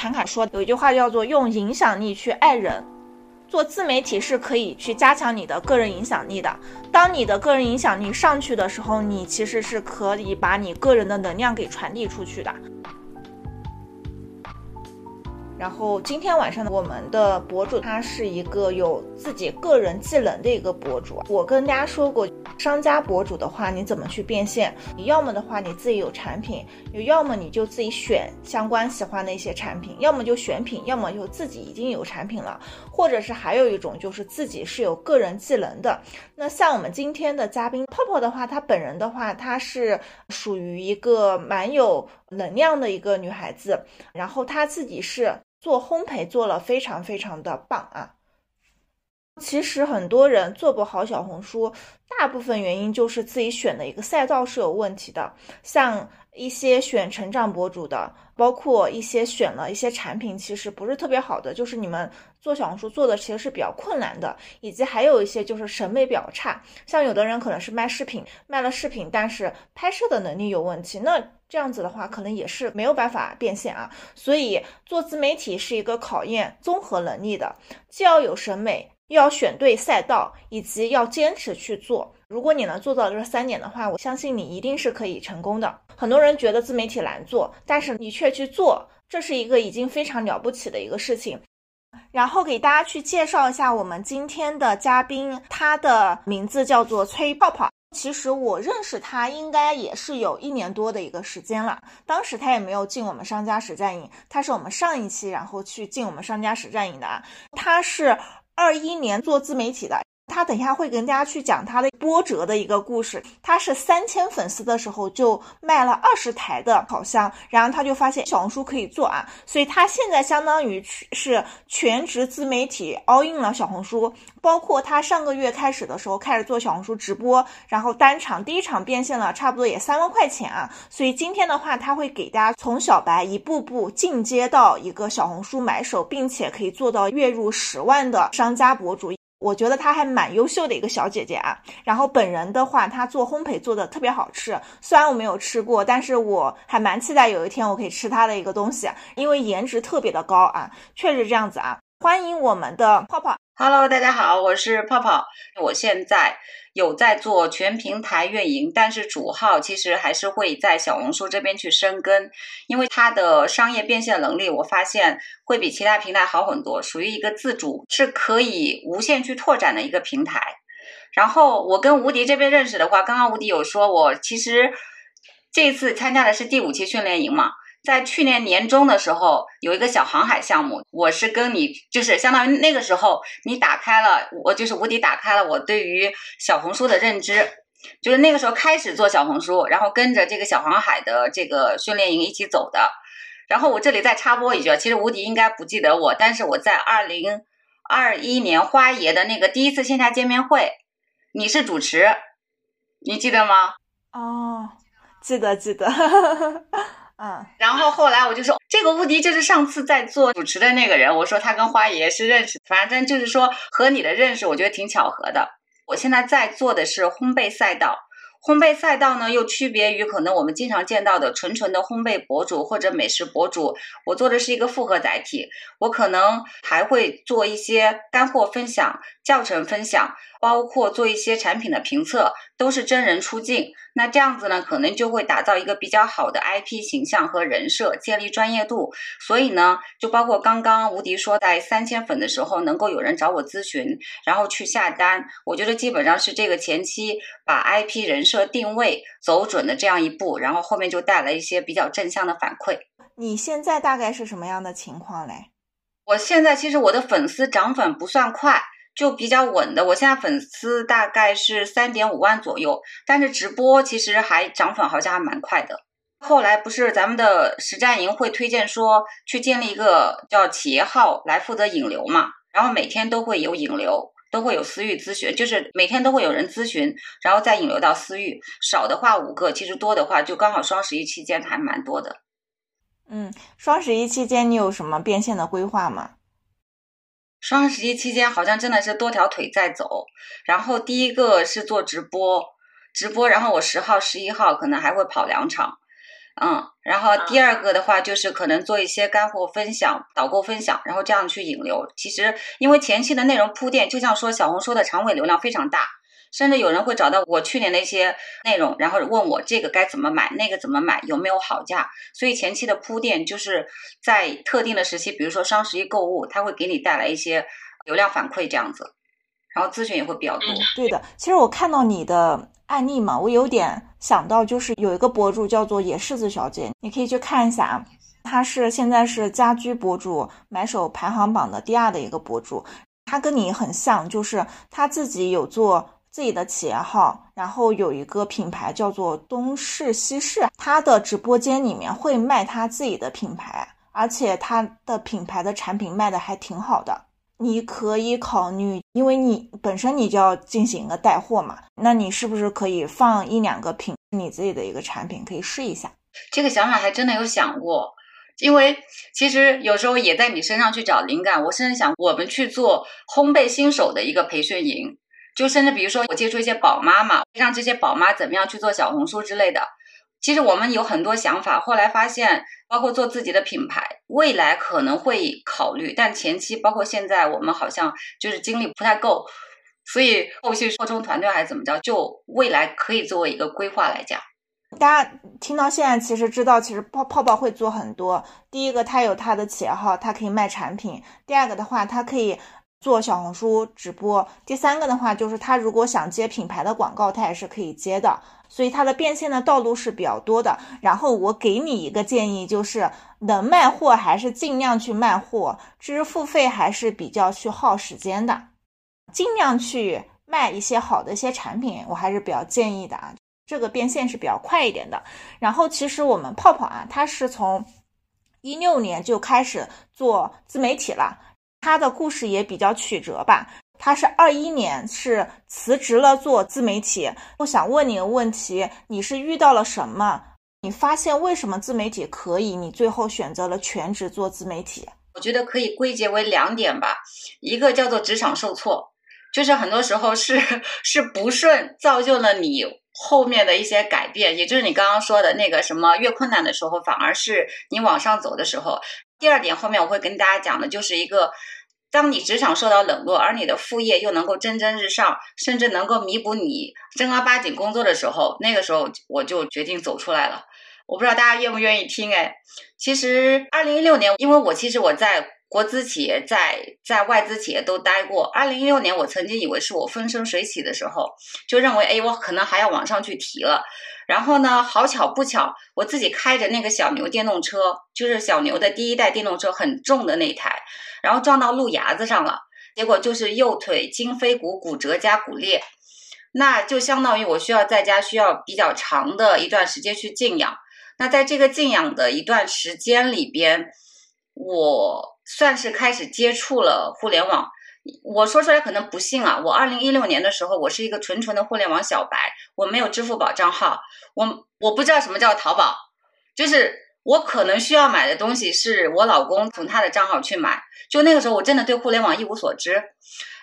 侃侃说有一句话叫做“用影响力去爱人”。做自媒体是可以去加强你的个人影响力的。当你的个人影响力上去的时候，你其实是可以把你个人的能量给传递出去的。然后今天晚上，我们的博主他是一个有自己个人技能的一个博主。我跟大家说过，商家博主的话，你怎么去变现？你要么的话，你自己有产品；有要么你就自己选相关喜欢的一些产品；要么就选品；要么就自己已经有产品了；或者是还有一种就是自己是有个人技能的。那像我们今天的嘉宾泡泡的话，她本人的话，她是属于一个蛮有能量的一个女孩子，然后她自己是。做烘焙做了非常非常的棒啊！其实很多人做不好小红书，大部分原因就是自己选的一个赛道是有问题的。像一些选成长博主的，包括一些选了一些产品，其实不是特别好的，就是你们做小红书做的其实是比较困难的。以及还有一些就是审美比较差，像有的人可能是卖饰品，卖了饰品，但是拍摄的能力有问题，那。这样子的话，可能也是没有办法变现啊。所以做自媒体是一个考验综合能力的，既要有审美，又要选对赛道，以及要坚持去做。如果你能做到这三点的话，我相信你一定是可以成功的。很多人觉得自媒体难做，但是你却去做，这是一个已经非常了不起的一个事情。然后给大家去介绍一下我们今天的嘉宾，他的名字叫做崔泡泡。其实我认识他应该也是有一年多的一个时间了，当时他也没有进我们商家实战营，他是我们上一期然后去进我们商家实战营的啊，他是二一年做自媒体的。他等一下会跟大家去讲他的波折的一个故事。他是三千粉丝的时候就卖了二十台的烤箱，然后他就发现小红书可以做啊，所以他现在相当于是全职自媒体 all in 了小红书。包括他上个月开始的时候开始做小红书直播，然后单场第一场变现了差不多也三万块钱啊。所以今天的话，他会给大家从小白一步步进阶到一个小红书买手，并且可以做到月入十万的商家博主。我觉得她还蛮优秀的一个小姐姐啊，然后本人的话，她做烘焙做的特别好吃，虽然我没有吃过，但是我还蛮期待有一天我可以吃她的一个东西，因为颜值特别的高啊，确实这样子啊。欢迎我们的泡泡，Hello，大家好，我是泡泡，我现在有在做全平台运营，但是主号其实还是会在小红书这边去深耕，因为它的商业变现能力，我发现会比其他平台好很多，属于一个自主是可以无限去拓展的一个平台。然后我跟吴迪这边认识的话，刚刚吴迪有说我其实这次参加的是第五期训练营嘛。在去年年中的时候，有一个小航海项目，我是跟你，就是相当于那个时候，你打开了，我就是无敌打开了我对于小红书的认知，就是那个时候开始做小红书，然后跟着这个小航海的这个训练营一起走的。然后我这里再插播一句，其实无敌应该不记得我，但是我在二零二一年花爷的那个第一次线下见面会，你是主持，你记得吗？哦，记得记得。嗯，然后后来我就说，这个无敌就是上次在做主持的那个人。我说他跟花爷是认识，反正就是说和你的认识，我觉得挺巧合的。我现在在做的是烘焙赛道，烘焙赛道呢又区别于可能我们经常见到的纯纯的烘焙博主或者美食博主。我做的是一个复合载体，我可能还会做一些干货分享、教程分享，包括做一些产品的评测，都是真人出镜。那这样子呢，可能就会打造一个比较好的 IP 形象和人设，建立专业度。所以呢，就包括刚刚吴迪说，在三千粉的时候，能够有人找我咨询，然后去下单，我觉得基本上是这个前期把 IP 人设定位走准的这样一步，然后后面就带来一些比较正向的反馈。你现在大概是什么样的情况嘞？我现在其实我的粉丝涨粉不算快。就比较稳的，我现在粉丝大概是三点五万左右，但是直播其实还涨粉，好像还蛮快的。后来不是咱们的实战营会推荐说去建立一个叫企业号来负责引流嘛，然后每天都会有引流，都会有私域咨询，就是每天都会有人咨询，然后再引流到私域，少的话五个，其实多的话就刚好双十一期间还蛮多的。嗯，双十一期间你有什么变现的规划吗？双十一期间好像真的是多条腿在走，然后第一个是做直播，直播，然后我十号、十一号可能还会跑两场，嗯，然后第二个的话就是可能做一些干货分享、导购分享，然后这样去引流。其实因为前期的内容铺垫，就像说小红书的长尾流量非常大，甚至有人会找到我去年的一些内容，然后问我这个该怎么买，那个怎么买，有没有好价。所以前期的铺垫就是在特定的时期，比如说双十一购物，它会给你带来一些流量反馈这样子，然后咨询也会比较多。对的，其实我看到你的。案例嘛，我有点想到，就是有一个博主叫做野柿子小姐，你可以去看一下啊。她是现在是家居博主买手排行榜的第二的一个博主，她跟你很像，就是她自己有做自己的企业号，然后有一个品牌叫做东市西市，她的直播间里面会卖她自己的品牌，而且她的品牌的产品卖的还挺好的。你可以考虑，因为你本身你就要进行一个带货嘛，那你是不是可以放一两个品你自己的一个产品，可以试一下？这个想法还真的有想过，因为其实有时候也在你身上去找灵感。我甚至想，我们去做烘焙新手的一个培训营，就甚至比如说我接触一些宝妈嘛，让这些宝妈怎么样去做小红书之类的。其实我们有很多想法，后来发现，包括做自己的品牌，未来可能会考虑，但前期包括现在，我们好像就是精力不太够，所以后续扩充团队还是怎么着，就未来可以作为一个规划来讲。大家听到现在，其实知道，其实泡泡泡会做很多。第一个，他有他的企业号，他可以卖产品；第二个的话，他可以。做小红书直播，第三个的话就是他如果想接品牌的广告，他也是可以接的，所以他的变现的道路是比较多的。然后我给你一个建议，就是能卖货还是尽量去卖货，知识付费还是比较去耗时间的，尽量去卖一些好的一些产品，我还是比较建议的啊，这个变现是比较快一点的。然后其实我们泡泡啊，他是从一六年就开始做自媒体了。他的故事也比较曲折吧。他是二一年是辞职了做自媒体。我想问你个问题：你是遇到了什么？你发现为什么自媒体可以？你最后选择了全职做自媒体？我觉得可以归结为两点吧。一个叫做职场受挫，就是很多时候是是不顺造就了你后面的一些改变，也就是你刚刚说的那个什么越困难的时候反而是你往上走的时候。第二点，后面我会跟大家讲的，就是一个，当你职场受到冷落，而你的副业又能够蒸蒸日上，甚至能够弥补你正儿八经工作的时候，那个时候我就决定走出来了。我不知道大家愿不愿意听？哎，其实二零一六年，因为我其实我在国资企业、在在外资企业都待过。二零一六年，我曾经以为是我风生水起的时候，就认为，哎，我可能还要往上去提了。然后呢，好巧不巧，我自己开着那个小牛电动车，就是小牛的第一代电动车，很重的那台，然后撞到路牙子上了，结果就是右腿胫腓骨骨折加骨裂，那就相当于我需要在家需要比较长的一段时间去静养。那在这个静养的一段时间里边，我算是开始接触了互联网。我说出来可能不信啊！我二零一六年的时候，我是一个纯纯的互联网小白，我没有支付宝账号，我我不知道什么叫淘宝，就是我可能需要买的东西是我老公从他的账号去买，就那个时候我真的对互联网一无所知，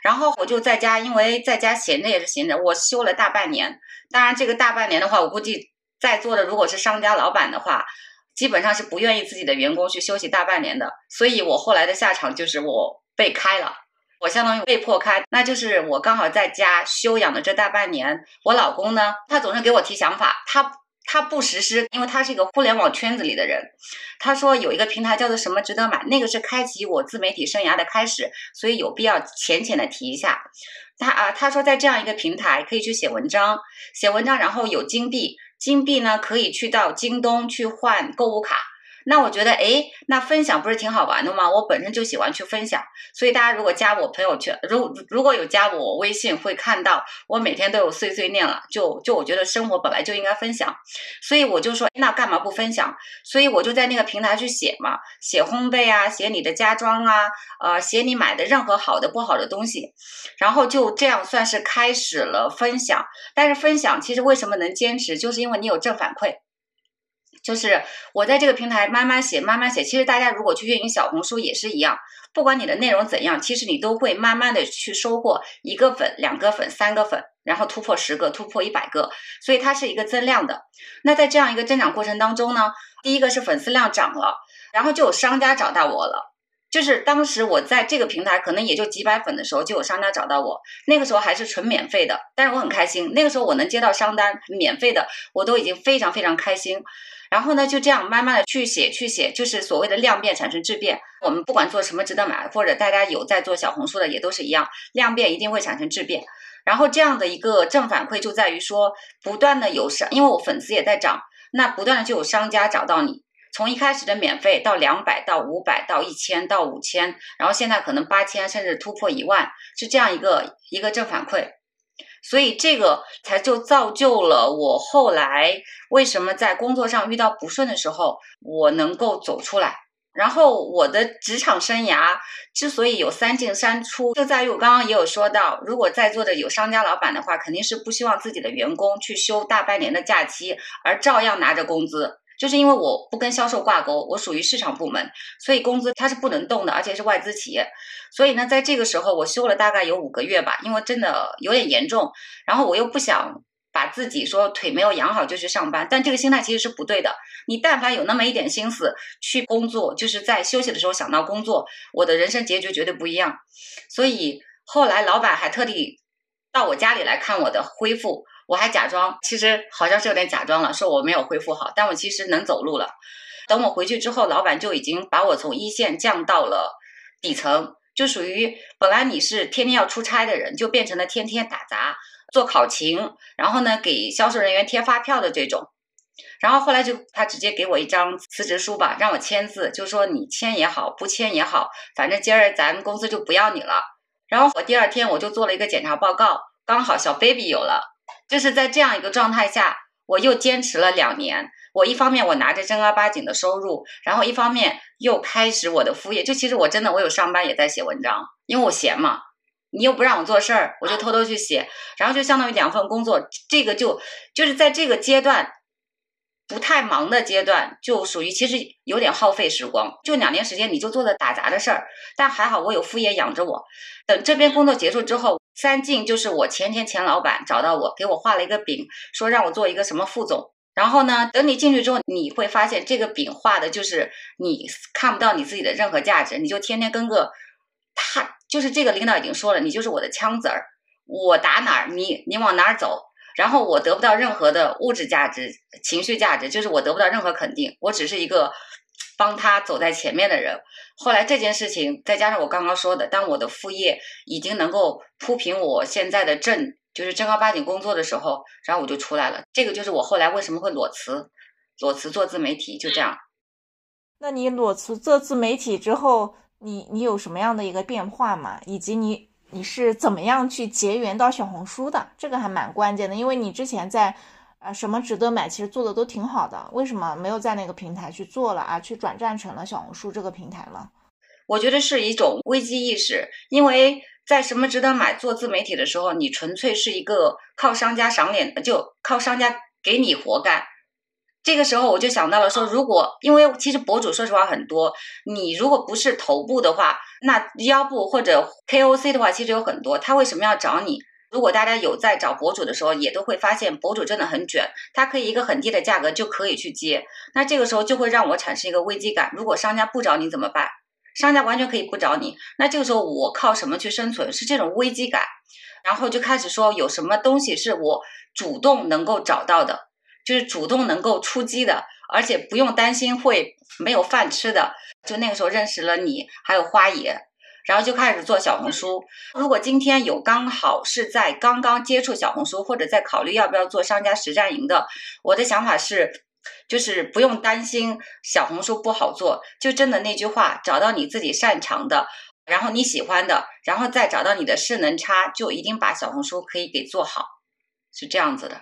然后我就在家，因为在家闲着也是闲着，我休了大半年。当然，这个大半年的话，我估计在座的如果是商家老板的话，基本上是不愿意自己的员工去休息大半年的，所以我后来的下场就是我被开了。我相当于被迫开，那就是我刚好在家休养的这大半年。我老公呢，他总是给我提想法，他他不实施，因为他是一个互联网圈子里的人。他说有一个平台叫做什么值得买，那个是开启我自媒体生涯的开始，所以有必要浅浅的提一下。他啊，他说在这样一个平台可以去写文章，写文章然后有金币，金币呢可以去到京东去换购物卡。那我觉得，哎，那分享不是挺好玩的吗？我本身就喜欢去分享，所以大家如果加我朋友圈，如如果有加我微信，会看到我每天都有碎碎念了。就就我觉得生活本来就应该分享，所以我就说，那干嘛不分享？所以我就在那个平台去写嘛，写烘焙啊，写你的家装啊，呃，写你买的任何好的不好的东西，然后就这样算是开始了分享。但是分享其实为什么能坚持，就是因为你有正反馈。就是我在这个平台慢慢写，慢慢写。其实大家如果去运营小红书也是一样，不管你的内容怎样，其实你都会慢慢的去收获一个粉、两个粉、三个粉，然后突破十个，突破一百个，所以它是一个增量的。那在这样一个增长过程当中呢，第一个是粉丝量涨了，然后就有商家找到我了。就是当时我在这个平台可能也就几百粉的时候，就有商家找到我。那个时候还是纯免费的，但是我很开心。那个时候我能接到商单，免费的，我都已经非常非常开心。然后呢，就这样慢慢的去写去写，就是所谓的量变产生质变。我们不管做什么值得买，或者大家有在做小红书的，也都是一样，量变一定会产生质变。然后这样的一个正反馈就在于说，不断的有商，因为我粉丝也在涨，那不断的就有商家找到你。从一开始的免费到两百到五百到一千到五千，然后现在可能八千甚至突破一万，是这样一个一个正反馈，所以这个才就造就了我后来为什么在工作上遇到不顺的时候，我能够走出来。然后我的职场生涯之所以有三进三出，就在于我刚刚也有说到，如果在座的有商家老板的话，肯定是不希望自己的员工去休大半年的假期，而照样拿着工资。就是因为我不跟销售挂钩，我属于市场部门，所以工资它是不能动的，而且是外资企业。所以呢，在这个时候我休了大概有五个月吧，因为真的有点严重。然后我又不想把自己说腿没有养好就去上班，但这个心态其实是不对的。你但凡有那么一点心思去工作，就是在休息的时候想到工作，我的人生结局绝对不一样。所以后来老板还特地到我家里来看我的恢复。我还假装，其实好像是有点假装了，说我没有恢复好，但我其实能走路了。等我回去之后，老板就已经把我从一线降到了底层，就属于本来你是天天要出差的人，就变成了天天打杂、做考勤，然后呢给销售人员贴发票的这种。然后后来就他直接给我一张辞职书吧，让我签字，就说你签也好，不签也好，反正今儿咱公司就不要你了。然后我第二天我就做了一个检查报告，刚好小 baby 有了。就是在这样一个状态下，我又坚持了两年。我一方面我拿着正儿八经的收入，然后一方面又开始我的副业。就其实我真的我有上班也在写文章，因为我闲嘛。你又不让我做事儿，我就偷偷去写，然后就相当于两份工作。这个就就是在这个阶段。不太忙的阶段，就属于其实有点耗费时光。就两年时间，你就做的打杂的事儿，但还好我有副业养着我。等这边工作结束之后，三进就是我前前前老板找到我，给我画了一个饼，说让我做一个什么副总。然后呢，等你进去之后，你会发现这个饼画的就是你看不到你自己的任何价值，你就天天跟个他，就是这个领导已经说了，你就是我的枪子儿，我打哪儿，你你往哪儿走。然后我得不到任何的物质价值、情绪价值，就是我得不到任何肯定，我只是一个帮他走在前面的人。后来这件事情，再加上我刚刚说的，当我的副业已经能够铺平我现在的正，就是正儿八经工作的时候，然后我就出来了。这个就是我后来为什么会裸辞，裸辞做自媒体，就这样。那你裸辞做自媒体之后，你你有什么样的一个变化吗？以及你？你是怎么样去结缘到小红书的？这个还蛮关键的，因为你之前在，啊，什么值得买，其实做的都挺好的，为什么没有在那个平台去做了啊？去转战成了小红书这个平台了？我觉得是一种危机意识，因为在什么值得买做自媒体的时候，你纯粹是一个靠商家赏脸，就靠商家给你活干。这个时候我就想到了说，如果因为其实博主说实话很多，你如果不是头部的话，那腰部或者 KOC 的话，其实有很多。他为什么要找你？如果大家有在找博主的时候，也都会发现博主真的很卷，他可以一个很低的价格就可以去接。那这个时候就会让我产生一个危机感。如果商家不找你怎么办？商家完全可以不找你。那这个时候我靠什么去生存？是这种危机感，然后就开始说有什么东西是我主动能够找到的。就是主动能够出击的，而且不用担心会没有饭吃的。就那个时候认识了你，还有花野，然后就开始做小红书。如果今天有刚好是在刚刚接触小红书，或者在考虑要不要做商家实战营的，我的想法是，就是不用担心小红书不好做。就真的那句话，找到你自己擅长的，然后你喜欢的，然后再找到你的势能差，就一定把小红书可以给做好，是这样子的。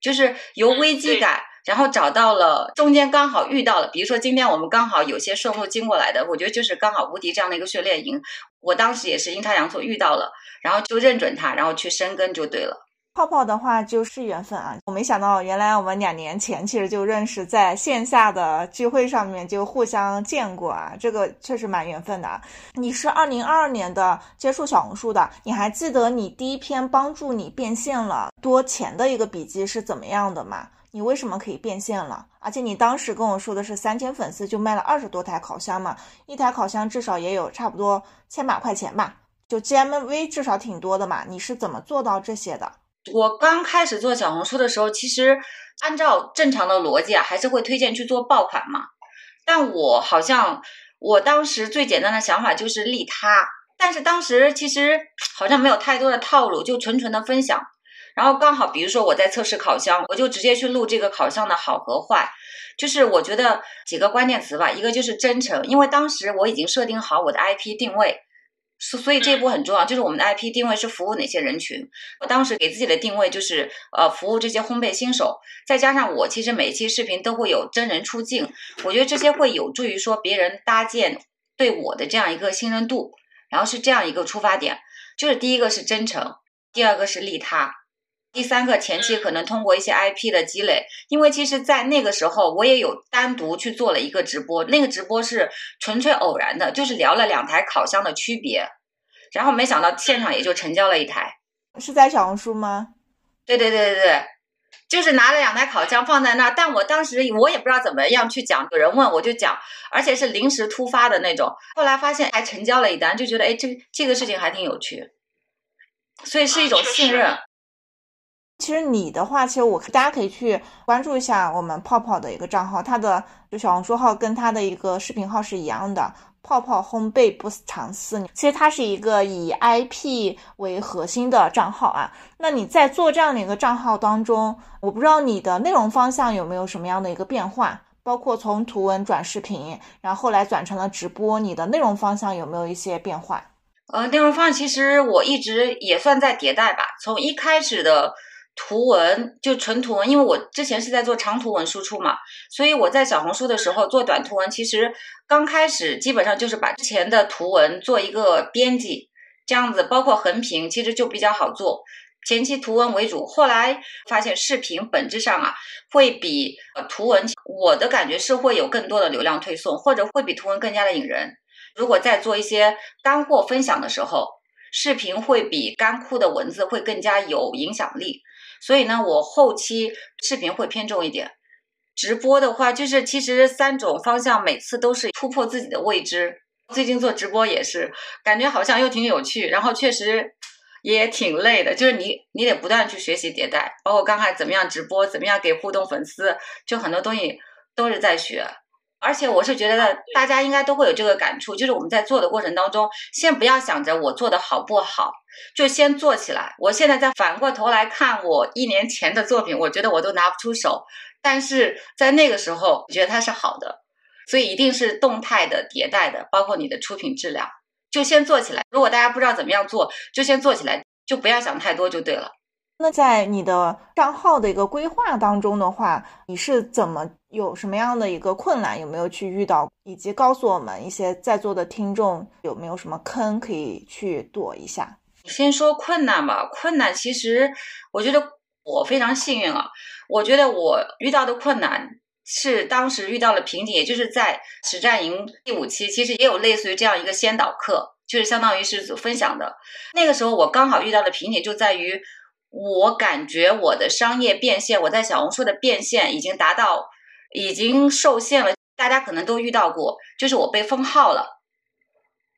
就是由危机感，然后找到了中间刚好遇到了，比如说今天我们刚好有些顺路经过来的，我觉得就是刚好无敌这样的一个训练营，我当时也是阴差阳错遇到了，然后就认准它，然后去深耕就对了。泡泡的话就是缘分啊！我没想到，原来我们两年前其实就认识，在线下的聚会上面就互相见过啊，这个确实蛮缘分的。你是二零二二年的接触小红书的，你还记得你第一篇帮助你变现了多钱的一个笔记是怎么样的吗？你为什么可以变现了？而且你当时跟我说的是三千粉丝就卖了二十多台烤箱嘛，一台烤箱至少也有差不多千把块钱吧，就 GMV 至少挺多的嘛。你是怎么做到这些的？我刚开始做小红书的时候，其实按照正常的逻辑啊，还是会推荐去做爆款嘛。但我好像我当时最简单的想法就是利他，但是当时其实好像没有太多的套路，就纯纯的分享。然后刚好比如说我在测试烤箱，我就直接去录这个烤箱的好和坏。就是我觉得几个关键词吧，一个就是真诚，因为当时我已经设定好我的 IP 定位。所所以这一步很重要，就是我们的 IP 定位是服务哪些人群。我当时给自己的定位就是，呃，服务这些烘焙新手。再加上我其实每期视频都会有真人出镜，我觉得这些会有助于说别人搭建对我的这样一个信任度。然后是这样一个出发点，就是第一个是真诚，第二个是利他。第三个前期可能通过一些 IP 的积累，因为其实，在那个时候我也有单独去做了一个直播，那个直播是纯粹偶然的，就是聊了两台烤箱的区别，然后没想到现场也就成交了一台，是在小红书吗？对对对对对，就是拿了两台烤箱放在那儿，但我当时我也不知道怎么样去讲，有人问我就讲，而且是临时突发的那种，后来发现还成交了一单，就觉得哎，这这个事情还挺有趣，所以是一种信任。其实你的话，其实我大家可以去关注一下我们泡泡的一个账号，他的就小红书号跟他的一个视频号是一样的，泡泡烘焙不藏私。其实它是一个以 IP 为核心的账号啊。那你在做这样的一个账号当中，我不知道你的内容方向有没有什么样的一个变化，包括从图文转视频，然后后来转成了直播，你的内容方向有没有一些变化？呃，内容方向其实我一直也算在迭代吧，从一开始的。图文就纯图文，因为我之前是在做长图文输出嘛，所以我在小红书的时候做短图文，其实刚开始基本上就是把之前的图文做一个编辑，这样子包括横屏其实就比较好做。前期图文为主，后来发现视频本质上啊会比呃图文，我的感觉是会有更多的流量推送，或者会比图文更加的引人。如果在做一些干货分享的时候，视频会比干枯的文字会更加有影响力。所以呢，我后期视频会偏重一点，直播的话就是其实三种方向每次都是突破自己的未知。最近做直播也是，感觉好像又挺有趣，然后确实也挺累的，就是你你得不断去学习迭代，包括刚才怎么样直播，怎么样给互动粉丝，就很多东西都是在学。而且我是觉得大家应该都会有这个感触，就是我们在做的过程当中，先不要想着我做的好不好，就先做起来。我现在再反过头来看我一年前的作品，我觉得我都拿不出手，但是在那个时候，我觉得它是好的，所以一定是动态的迭代的，包括你的出品质量，就先做起来。如果大家不知道怎么样做，就先做起来，就不要想太多就对了。那在你的账号的一个规划当中的话，你是怎么有什么样的一个困难？有没有去遇到？以及告诉我们一些在座的听众有没有什么坑可以去躲一下？先说困难吧。困难其实我觉得我非常幸运啊。我觉得我遇到的困难是当时遇到了瓶颈，也就是在实战营第五期，其实也有类似于这样一个先导课，就是相当于是分享的。那个时候我刚好遇到的瓶颈就在于。我感觉我的商业变现，我在小红书的变现已经达到，已经受限了。大家可能都遇到过，就是我被封号了。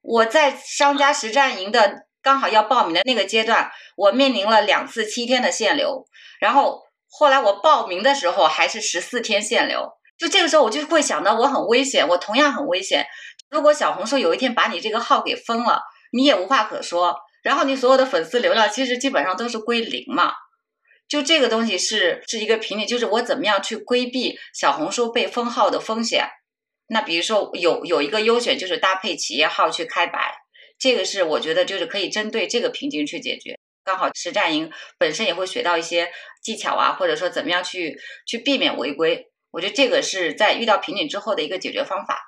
我在商家实战营的刚好要报名的那个阶段，我面临了两次七天的限流，然后后来我报名的时候还是十四天限流。就这个时候，我就会想到我很危险，我同样很危险。如果小红书有一天把你这个号给封了，你也无话可说。然后你所有的粉丝流量其实基本上都是归零嘛，就这个东西是是一个瓶颈，就是我怎么样去规避小红书被封号的风险。那比如说有有一个优选就是搭配企业号去开白，这个是我觉得就是可以针对这个瓶颈去解决。刚好实战营本身也会学到一些技巧啊，或者说怎么样去去避免违规，我觉得这个是在遇到瓶颈之后的一个解决方法。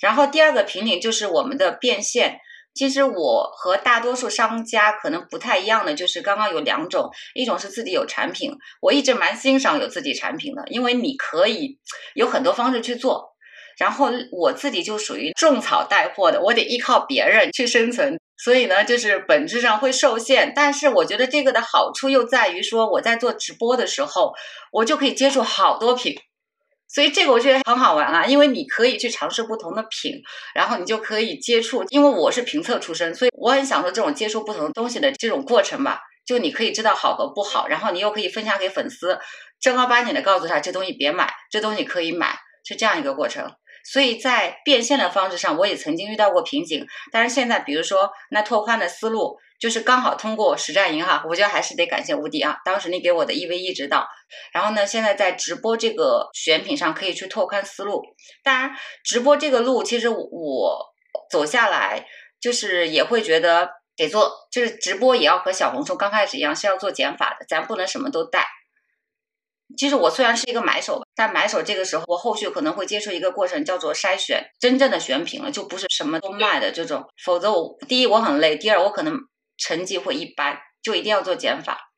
然后第二个瓶颈就是我们的变现。其实我和大多数商家可能不太一样的，就是刚刚有两种，一种是自己有产品，我一直蛮欣赏有自己产品的，因为你可以有很多方式去做。然后我自己就属于种草带货的，我得依靠别人去生存，所以呢，就是本质上会受限。但是我觉得这个的好处又在于说，我在做直播的时候，我就可以接触好多品。所以这个我觉得很好玩啊，因为你可以去尝试不同的品，然后你就可以接触。因为我是评测出身，所以我很享受这种接触不同东西的这种过程吧。就你可以知道好和不好，然后你又可以分享给粉丝，正儿八经的告诉他这东西别买，这东西可以买，是这样一个过程。所以在变现的方式上，我也曾经遇到过瓶颈，但是现在比如说那拓宽的思路。就是刚好通过实战营哈，我觉得还是得感谢无敌啊！当时你给我的一 v 一指导，然后呢，现在在直播这个选品上可以去拓宽思路。当然，直播这个路其实我走下来，就是也会觉得得做，就是直播也要和小红书刚开始一样是要做减法的，咱不能什么都带。其实我虽然是一个买手吧，但买手这个时候，我后续可能会接触一个过程，叫做筛选，真正的选品了，就不是什么都卖的这种。否则我第一我很累，第二我可能。成绩会一般，就一定要做减法。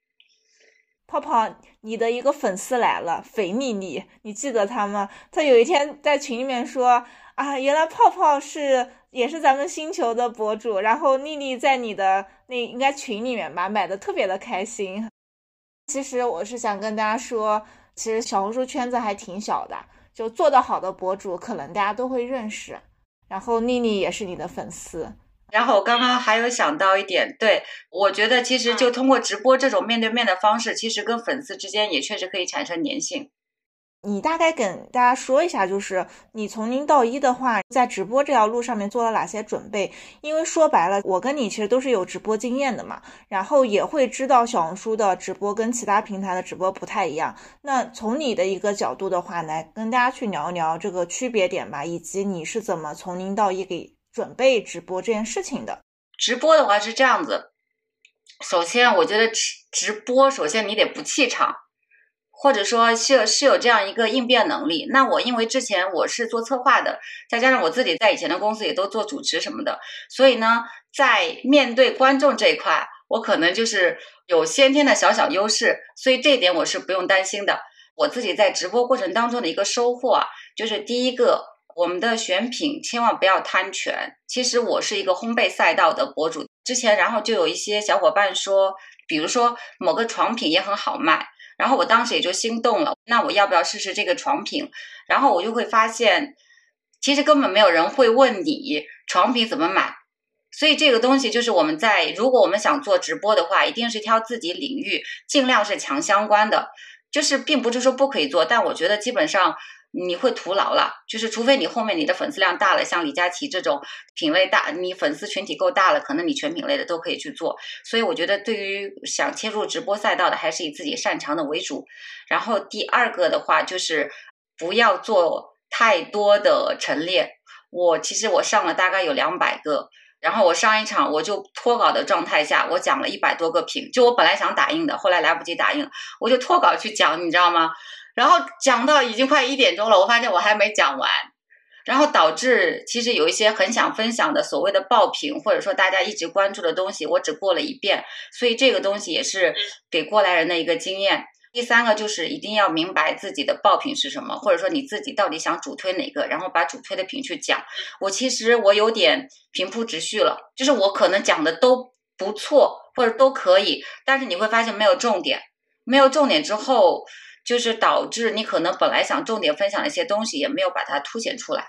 泡泡，你的一个粉丝来了，肥腻腻，你记得他吗？他有一天在群里面说啊，原来泡泡是也是咱们星球的博主，然后丽丽在你的那应该群里面吧，买的特别的开心。其实我是想跟大家说，其实小红书圈子还挺小的，就做得好的博主可能大家都会认识，然后丽丽也是你的粉丝。然后我刚刚还有想到一点，对我觉得其实就通过直播这种面对面的方式，其实跟粉丝之间也确实可以产生粘性。你大概跟大家说一下，就是你从零到一的话，在直播这条路上面做了哪些准备？因为说白了，我跟你其实都是有直播经验的嘛，然后也会知道小红书的直播跟其他平台的直播不太一样。那从你的一个角度的话，来跟大家去聊一聊这个区别点吧，以及你是怎么从零到一给。准备直播这件事情的，直播的话是这样子。首先，我觉得直直播，首先你得不气场，或者说是有是有这样一个应变能力。那我因为之前我是做策划的，再加上我自己在以前的公司也都做主持什么的，所以呢，在面对观众这一块，我可能就是有先天的小小优势，所以这一点我是不用担心的。我自己在直播过程当中的一个收获啊，就是第一个。我们的选品千万不要贪权。其实我是一个烘焙赛道的博主，之前然后就有一些小伙伴说，比如说某个床品也很好卖，然后我当时也就心动了，那我要不要试试这个床品？然后我就会发现，其实根本没有人会问你床品怎么买。所以这个东西就是我们在如果我们想做直播的话，一定是挑自己领域，尽量是强相关的，就是并不是说不可以做，但我觉得基本上。你会徒劳了，就是除非你后面你的粉丝量大了，像李佳琦这种品类大，你粉丝群体够大了，可能你全品类的都可以去做。所以我觉得，对于想切入直播赛道的，还是以自己擅长的为主。然后第二个的话，就是不要做太多的陈列。我其实我上了大概有两百个，然后我上一场我就脱稿的状态下，我讲了一百多个品，就我本来想打印的，后来来不及打印，我就脱稿去讲，你知道吗？然后讲到已经快一点钟了，我发现我还没讲完，然后导致其实有一些很想分享的所谓的爆品，或者说大家一直关注的东西，我只过了一遍，所以这个东西也是给过来人的一个经验。第三个就是一定要明白自己的爆品是什么，或者说你自己到底想主推哪个，然后把主推的品去讲。我其实我有点平铺直叙了，就是我可能讲的都不错，或者都可以，但是你会发现没有重点，没有重点之后。就是导致你可能本来想重点分享的一些东西也没有把它凸显出来。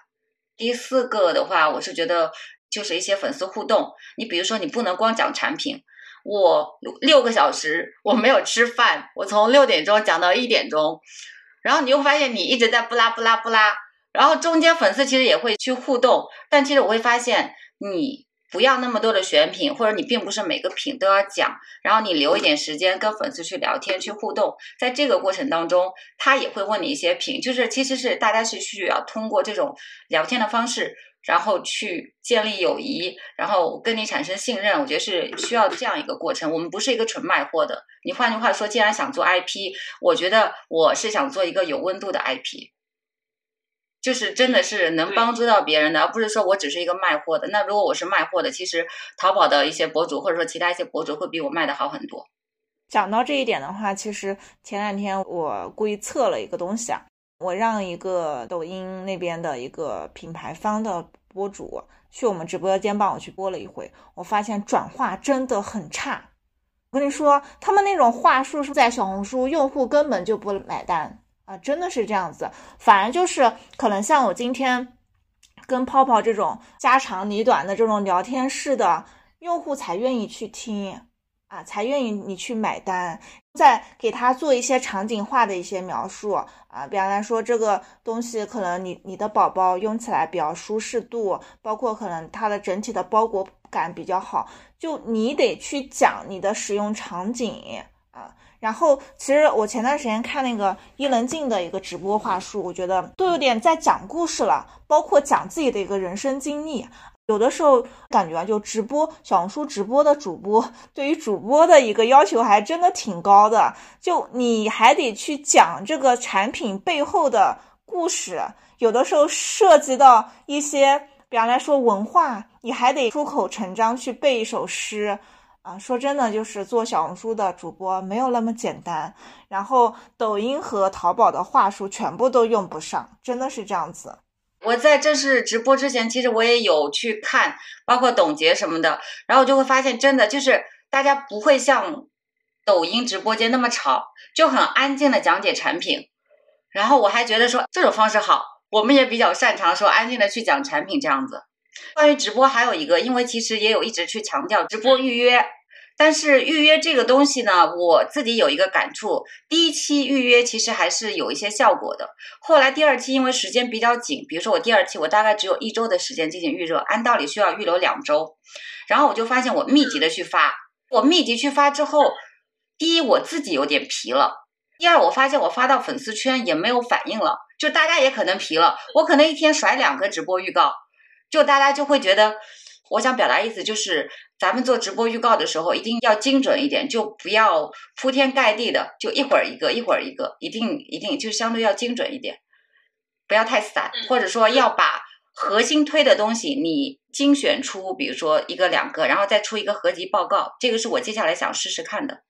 第四个的话，我是觉得就是一些粉丝互动。你比如说，你不能光讲产品。我六个小时我没有吃饭，我从六点钟讲到一点钟，然后你又发现你一直在不拉不拉不拉，然后中间粉丝其实也会去互动，但其实我会发现你。不要那么多的选品，或者你并不是每个品都要讲，然后你留一点时间跟粉丝去聊天、去互动，在这个过程当中，他也会问你一些品，就是其实是大家是需要通过这种聊天的方式，然后去建立友谊，然后跟你产生信任。我觉得是需要这样一个过程。我们不是一个纯卖货的。你换句话说，既然想做 IP，我觉得我是想做一个有温度的 IP。就是真的是能帮助到别人的，而不是说我只是一个卖货的。那如果我是卖货的，其实淘宝的一些博主或者说其他一些博主会比我卖的好很多。讲到这一点的话，其实前两天我故意测了一个东西啊，我让一个抖音那边的一个品牌方的博主去我们直播间帮我去播了一回，我发现转化真的很差。我跟你说，他们那种话术是在小红书用户根本就不买单啊，真的是这样子。反而就是可能像我今天跟泡泡这种家长里短的这种聊天式的用户才愿意去听啊，才愿意你去买单。再给他做一些场景化的一些描述啊，比方来说这个东西可能你你的宝宝用起来比较舒适度，包括可能它的整体的包裹感比较好。就你得去讲你的使用场景啊，然后其实我前段时间看那个伊能静的一个直播话术，我觉得都有点在讲故事了，包括讲自己的一个人生经历。有的时候感觉啊，就直播小红书直播的主播，对于主播的一个要求还真的挺高的。就你还得去讲这个产品背后的故事，有的时候涉及到一些。比方来说文化，你还得出口成章去背一首诗啊！说真的，就是做小红书的主播没有那么简单。然后抖音和淘宝的话术全部都用不上，真的是这样子。我在正式直播之前，其实我也有去看，包括董洁什么的，然后就会发现，真的就是大家不会像抖音直播间那么吵，就很安静的讲解产品。然后我还觉得说这种方式好。我们也比较擅长说安静的去讲产品这样子。关于直播还有一个，因为其实也有一直去强调直播预约，但是预约这个东西呢，我自己有一个感触，第一期预约其实还是有一些效果的。后来第二期因为时间比较紧，比如说我第二期我大概只有一周的时间进行预热，按道理需要预留两周，然后我就发现我密集的去发，我密集去发之后，第一我自己有点疲了，第二我发现我发到粉丝圈也没有反应了。就大家也可能疲了，我可能一天甩两个直播预告，就大家就会觉得，我想表达意思就是，咱们做直播预告的时候一定要精准一点，就不要铺天盖地的，就一会儿一个，一会儿一个，一定一定就相对要精准一点，不要太散，或者说要把核心推的东西你精选出，比如说一个两个，然后再出一个合集报告，这个是我接下来想试试看的。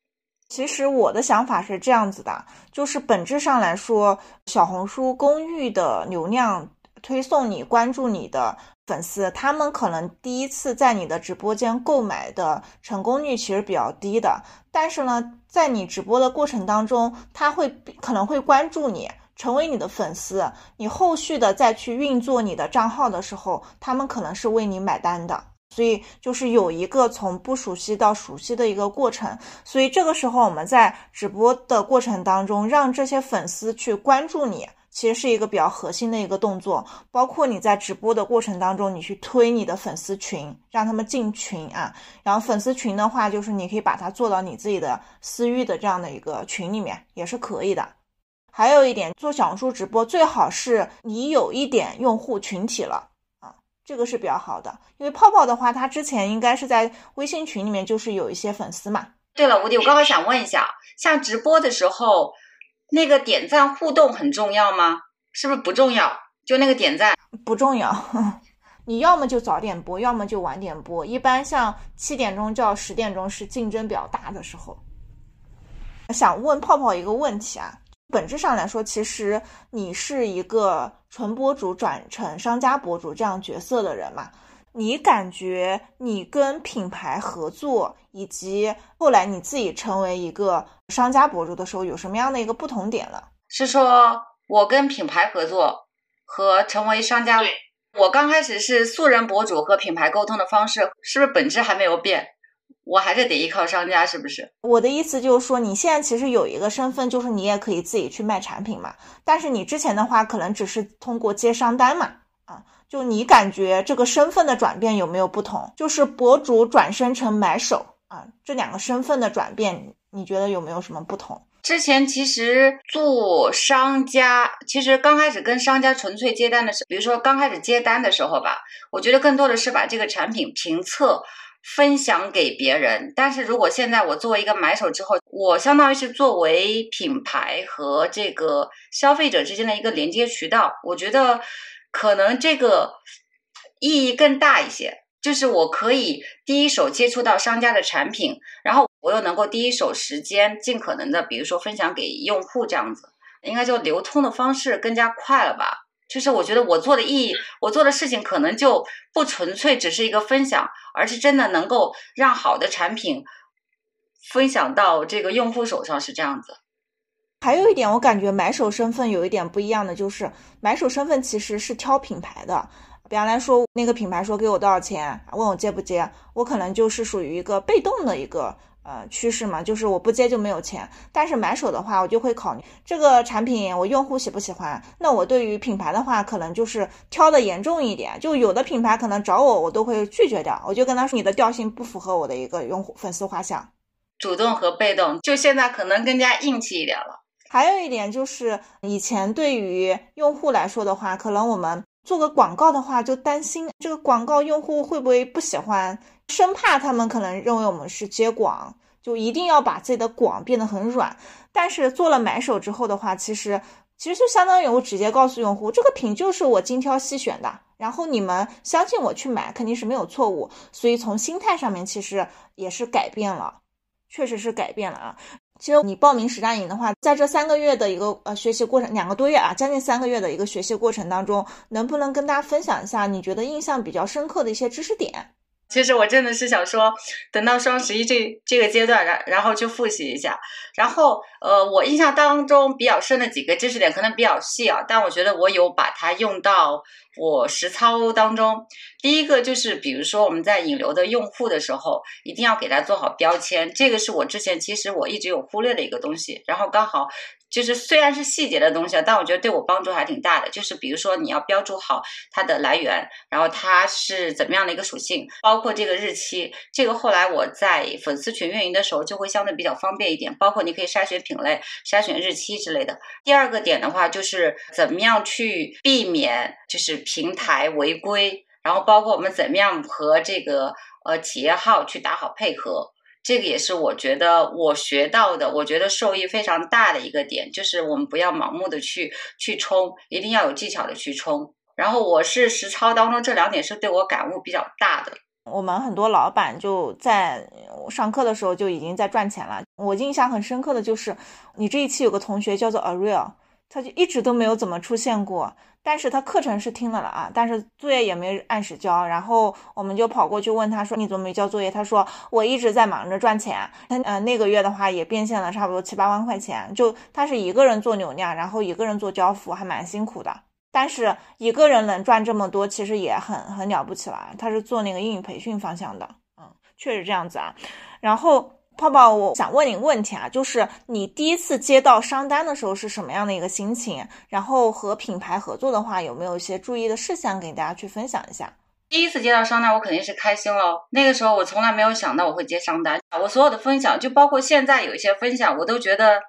其实我的想法是这样子的，就是本质上来说，小红书公域的流量推送你关注你的粉丝，他们可能第一次在你的直播间购买的成功率其实比较低的。但是呢，在你直播的过程当中，他会可能会关注你，成为你的粉丝。你后续的再去运作你的账号的时候，他们可能是为你买单的。所以就是有一个从不熟悉到熟悉的一个过程，所以这个时候我们在直播的过程当中，让这些粉丝去关注你，其实是一个比较核心的一个动作。包括你在直播的过程当中，你去推你的粉丝群，让他们进群啊。然后粉丝群的话，就是你可以把它做到你自己的私域的这样的一个群里面，也是可以的。还有一点，做小红书直播最好是你有一点用户群体了啊。这个是比较好的，因为泡泡的话，他之前应该是在微信群里面就是有一些粉丝嘛。对了，吴迪，我刚刚想问一下，像直播的时候，那个点赞互动很重要吗？是不是不重要？就那个点赞不重要，你要么就早点播，要么就晚点播。一般像七点钟到十点钟是竞争比较大的时候。想问泡泡一个问题啊。本质上来说，其实你是一个纯博主转成商家博主这样角色的人嘛？你感觉你跟品牌合作，以及后来你自己成为一个商家博主的时候，有什么样的一个不同点了？是说我跟品牌合作和成为商家，我刚开始是素人博主和品牌沟通的方式，是不是本质还没有变？我还是得依靠商家，是不是？我的意思就是说，你现在其实有一个身份，就是你也可以自己去卖产品嘛。但是你之前的话，可能只是通过接商单嘛。啊，就你感觉这个身份的转变有没有不同？就是博主转身成买手啊，这两个身份的转变，你觉得有没有什么不同？之前其实做商家，其实刚开始跟商家纯粹接单的时候，比如说刚开始接单的时候吧，我觉得更多的是把这个产品评测。分享给别人。但是如果现在我作为一个买手之后，我相当于是作为品牌和这个消费者之间的一个连接渠道，我觉得可能这个意义更大一些。就是我可以第一手接触到商家的产品，然后我又能够第一手时间尽可能的，比如说分享给用户这样子，应该就流通的方式更加快了吧？就是我觉得我做的意义，我做的事情可能就不纯粹只是一个分享，而是真的能够让好的产品分享到这个用户手上，是这样子。还有一点，我感觉买手身份有一点不一样的，就是买手身份其实是挑品牌的。比方来说，那个品牌说给我多少钱，问我接不接，我可能就是属于一个被动的一个呃趋势嘛，就是我不接就没有钱。但是买手的话，我就会考虑这个产品我用户喜不喜欢。那我对于品牌的话，可能就是挑的严重一点，就有的品牌可能找我，我都会拒绝掉。我就跟他说，你的调性不符合我的一个用户粉丝画像。主动和被动，就现在可能更加硬气一点了。还有一点就是，以前对于用户来说的话，可能我们。做个广告的话，就担心这个广告用户会不会不喜欢，生怕他们可能认为我们是接广，就一定要把自己的广变得很软。但是做了买手之后的话，其实其实就相当于我直接告诉用户，这个品就是我精挑细选的，然后你们相信我去买，肯定是没有错误。所以从心态上面其实也是改变了，确实是改变了啊。其实你报名实战营的话，在这三个月的一个呃学习过程，两个多月啊，将近三个月的一个学习过程当中，能不能跟大家分享一下你觉得印象比较深刻的一些知识点？其实我真的是想说，等到双十一这这个阶段，然然后去复习一下。然后呃，我印象当中比较深的几个知识点可能比较细啊，但我觉得我有把它用到我实操当中。第一个就是，比如说我们在引流的用户的时候，一定要给他做好标签，这个是我之前其实我一直有忽略的一个东西。然后刚好。就是虽然是细节的东西啊，但我觉得对我帮助还挺大的。就是比如说你要标注好它的来源，然后它是怎么样的一个属性，包括这个日期。这个后来我在粉丝群运营的时候就会相对比较方便一点。包括你可以筛选品类、筛选日期之类的。第二个点的话，就是怎么样去避免就是平台违规，然后包括我们怎么样和这个呃企业号去打好配合。这个也是我觉得我学到的，我觉得受益非常大的一个点，就是我们不要盲目的去去冲，一定要有技巧的去冲。然后我是实操当中这两点是对我感悟比较大的。我们很多老板就在上课的时候就已经在赚钱了。我印象很深刻的就是，你这一期有个同学叫做 Ariel，他就一直都没有怎么出现过。但是他课程是听了了啊，但是作业也没按时交，然后我们就跑过去问他说：“你怎么没交作业？”他说：“我一直在忙着赚钱。”他呃那个月的话也变现了差不多七八万块钱，就他是一个人做流量，然后一个人做交付，还蛮辛苦的。但是一个人能赚这么多，其实也很很了不起了。他是做那个英语培训方向的，嗯，确实这样子啊。然后。泡泡，我想问你个问题啊，就是你第一次接到商单的时候是什么样的一个心情？然后和品牌合作的话，有没有一些注意的事项给大家去分享一下？第一次接到商单，我肯定是开心喽。那个时候我从来没有想到我会接商单，我所有的分享，就包括现在有一些分享，我都觉得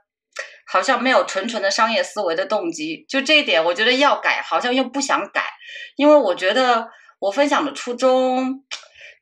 好像没有纯纯的商业思维的动机。就这一点，我觉得要改，好像又不想改，因为我觉得我分享的初衷。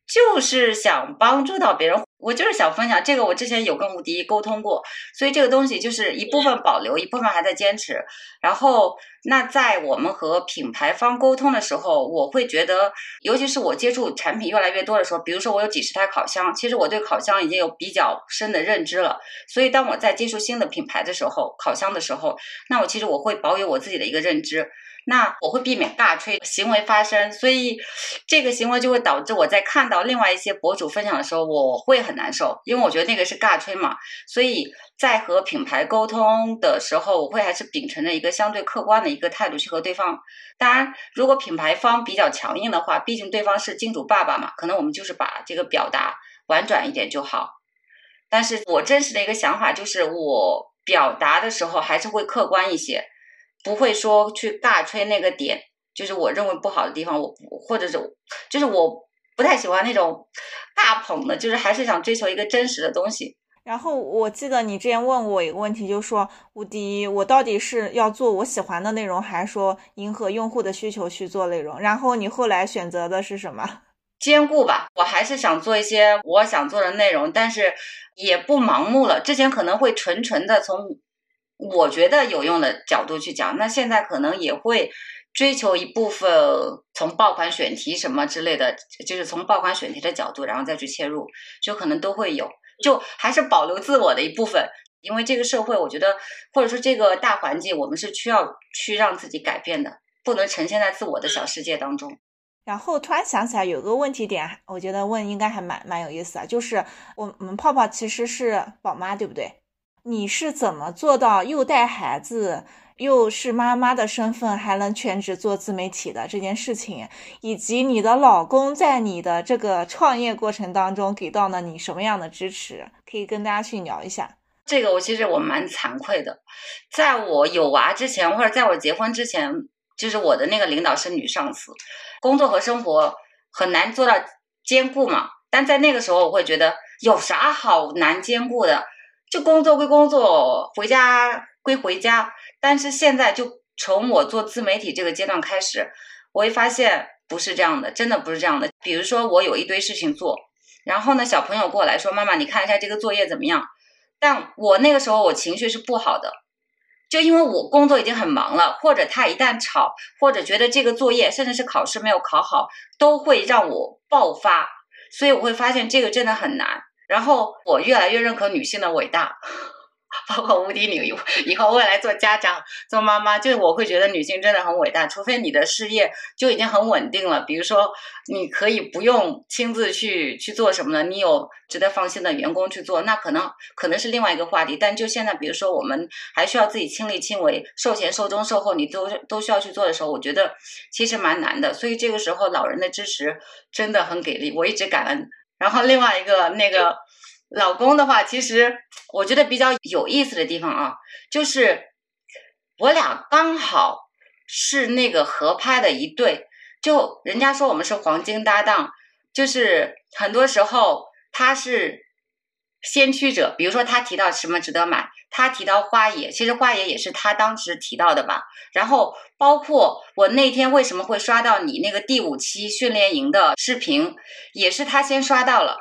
就是想帮助到别人，我就是想分享这个。我之前有跟吴迪沟通过，所以这个东西就是一部分保留，一部分还在坚持。然后，那在我们和品牌方沟通的时候，我会觉得，尤其是我接触产品越来越多的时候，比如说我有几十台烤箱，其实我对烤箱已经有比较深的认知了。所以，当我在接触新的品牌的时候，烤箱的时候，那我其实我会保有我自己的一个认知。那我会避免尬吹行为发生，所以这个行为就会导致我在看到另外一些博主分享的时候，我会很难受，因为我觉得那个是尬吹嘛。所以在和品牌沟通的时候，我会还是秉承着一个相对客观的一个态度去和对方。当然，如果品牌方比较强硬的话，毕竟对方是金主爸爸嘛，可能我们就是把这个表达婉转一点就好。但是我真实的一个想法就是，我表达的时候还是会客观一些。不会说去尬吹那个点，就是我认为不好的地方，我或者是就是我不太喜欢那种大捧的，就是还是想追求一个真实的东西。然后我记得你之前问我一个问题，就是说吴迪，我到底是要做我喜欢的内容，还是说迎合用户的需求去做内容？然后你后来选择的是什么？兼顾吧。我还是想做一些我想做的内容，但是也不盲目了。之前可能会纯纯的从我觉得有用的角度去讲，那现在可能也会追求一部分从爆款选题什么之类的，就是从爆款选题的角度，然后再去切入，就可能都会有，就还是保留自我的一部分。因为这个社会，我觉得或者说这个大环境，我们是需要去让自己改变的，不能呈现在自我的小世界当中。然后突然想起来有个问题点，我觉得问应该还蛮蛮有意思啊，就是我我们泡泡其实是宝妈，对不对？你是怎么做到又带孩子，又是妈妈的身份，还能全职做自媒体的这件事情？以及你的老公在你的这个创业过程当中给到了你什么样的支持？可以跟大家去聊一下。这个我其实我蛮惭愧的，在我有娃之前，或者在我结婚之前，就是我的那个领导是女上司，工作和生活很难做到兼顾嘛。但在那个时候，我会觉得有啥好难兼顾的？就工作归工作，回家归回家。但是现在，就从我做自媒体这个阶段开始，我会发现不是这样的，真的不是这样的。比如说，我有一堆事情做，然后呢，小朋友过来说：“妈妈，你看一下这个作业怎么样？”但我那个时候我情绪是不好的，就因为我工作已经很忙了，或者他一旦吵，或者觉得这个作业甚至是考试没有考好，都会让我爆发，所以我会发现这个真的很难。然后我越来越认可女性的伟大。包括无敌女，以后未来做家长、做妈妈，就是我会觉得女性真的很伟大。除非你的事业就已经很稳定了，比如说你可以不用亲自去去做什么的，你有值得放心的员工去做，那可能可能是另外一个话题。但就现在，比如说我们还需要自己亲力亲为，售前、售中、售后，你都都需要去做的时候，我觉得其实蛮难的。所以这个时候，老人的支持真的很给力，我一直感恩。然后另外一个那个。老公的话，其实我觉得比较有意思的地方啊，就是我俩刚好是那个合拍的一对。就人家说我们是黄金搭档，就是很多时候他是先驱者。比如说他提到什么值得买，他提到花野，其实花野也是他当时提到的吧。然后包括我那天为什么会刷到你那个第五期训练营的视频，也是他先刷到了。